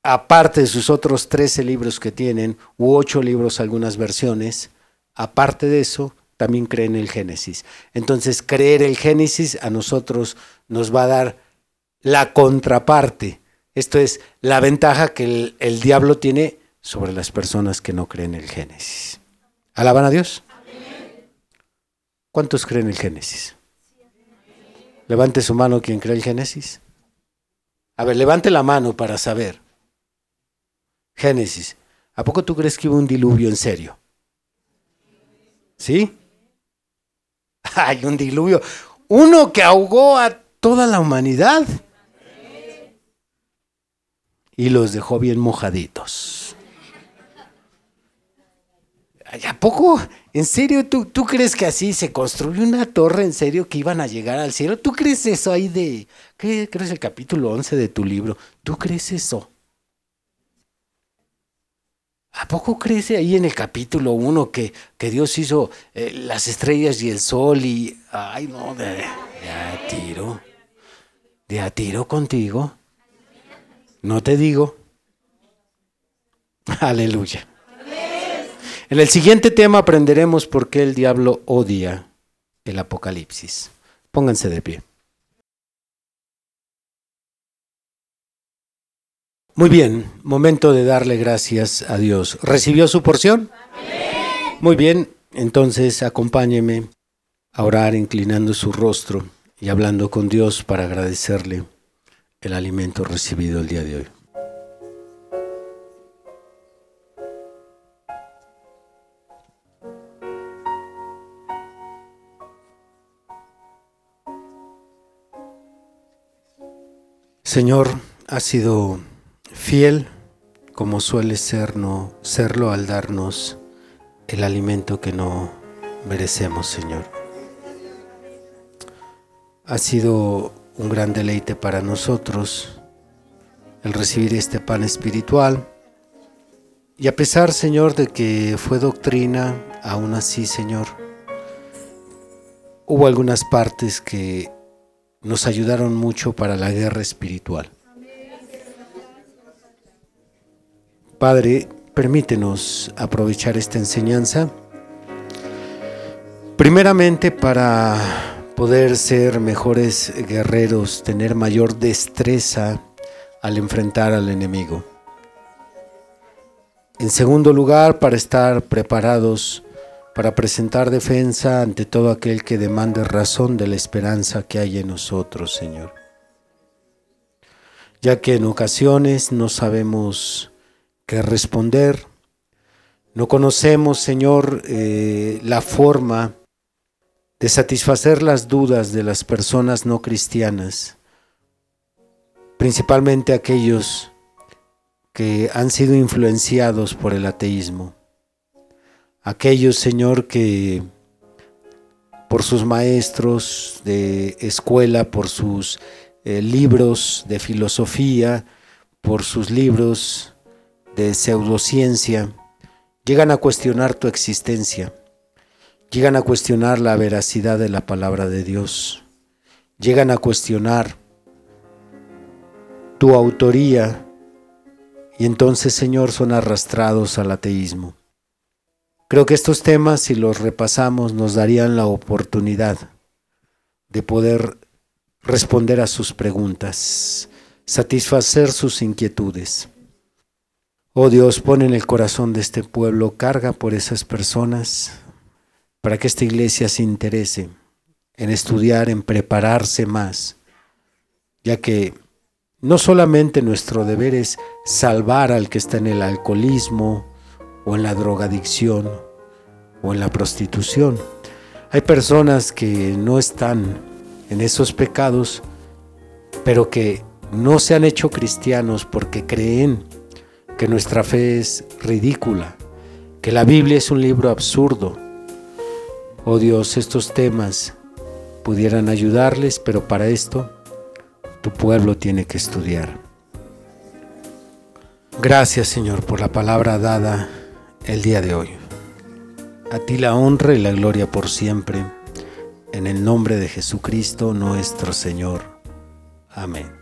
aparte de sus otros 13 libros que tienen, u 8 libros, algunas versiones, aparte de eso, también creen el Génesis. Entonces, creer el Génesis a nosotros nos va a dar la contraparte. Esto es la ventaja que el, diablo tiene sobre las personas que no creen el Génesis. ¿Alaban a Dios? ¿Cuántos creen el Génesis? Levante su mano quien cree el Génesis. A ver, levante la mano para saber. Génesis. ¿A poco tú crees que hubo un diluvio en serio? ¿Sí? Hay un diluvio. Uno que ahogó a toda la humanidad. Y los dejó bien mojaditos. ¿A poco? ¿En serio? ¿Tú, ¿Tú crees que así se construyó una torre? ¿En serio que iban a llegar al cielo? ¿Tú crees eso ahí de... ¿Qué crees el capítulo 11 de tu libro? ¿Tú crees eso? ¿A poco crees ahí en el capítulo 1 que, que, Dios hizo eh, las estrellas y el sol y... Ay, no, de, de a tiro. De a tiro contigo. No te digo. Aleluya. En el siguiente tema aprenderemos por qué el diablo odia el Apocalipsis. Pónganse de pie. Muy bien, momento de darle gracias a Dios. ¿Recibió su porción? Muy bien, entonces acompáñeme a orar inclinando su rostro y hablando con Dios para agradecerle el alimento recibido el día de hoy. Señor, ha sido fiel como suele serlo al darnos el alimento que no merecemos, Señor. Ha sido un gran deleite para nosotros el recibir este pan espiritual. Y a pesar, Señor, de que fue doctrina, aún así, Señor, hubo algunas partes que nos ayudaron mucho para la guerra espiritual. Padre, permítenos aprovechar esta enseñanza, primeramente para poder ser mejores guerreros, tener mayor destreza al enfrentar al enemigo. En segundo lugar, para estar preparados para presentar defensa ante todo aquel que demande razón de la esperanza que hay en nosotros, Señor. Ya que en ocasiones no sabemos responder. No conocemos, Señor, eh, la forma de satisfacer las dudas de las personas no cristianas, principalmente aquellos que han sido influenciados por el ateísmo. Aquellos, Señor, que por sus maestros de escuela, por sus eh, libros de filosofía, por sus libros de pseudociencia llegan a cuestionar tu existencia, llegan a cuestionar la veracidad de la palabra de Dios, llegan a cuestionar tu autoría y entonces, Señor, son arrastrados al ateísmo. Creo que estos temas, si los repasamos, nos darían la oportunidad de poder responder a sus preguntas, satisfacer sus inquietudes. Oh Dios, pon en el corazón de este pueblo carga por esas personas para que esta iglesia se interese en estudiar, en prepararse más, ya que no solamente nuestro deber es salvar al que está en el alcoholismo o en la drogadicción o en la prostitución. Hay personas que no están en esos pecados, pero que no se han hecho cristianos porque creen que nuestra fe es ridícula, que la Biblia es un libro absurdo. Oh Dios, estos temas pudieran ayudarles, pero para esto tu pueblo tiene que estudiar. Gracias Señor por la palabra dada el día de hoy. A ti la honra y la gloria por siempre, en el nombre de Jesucristo nuestro Señor. Amén.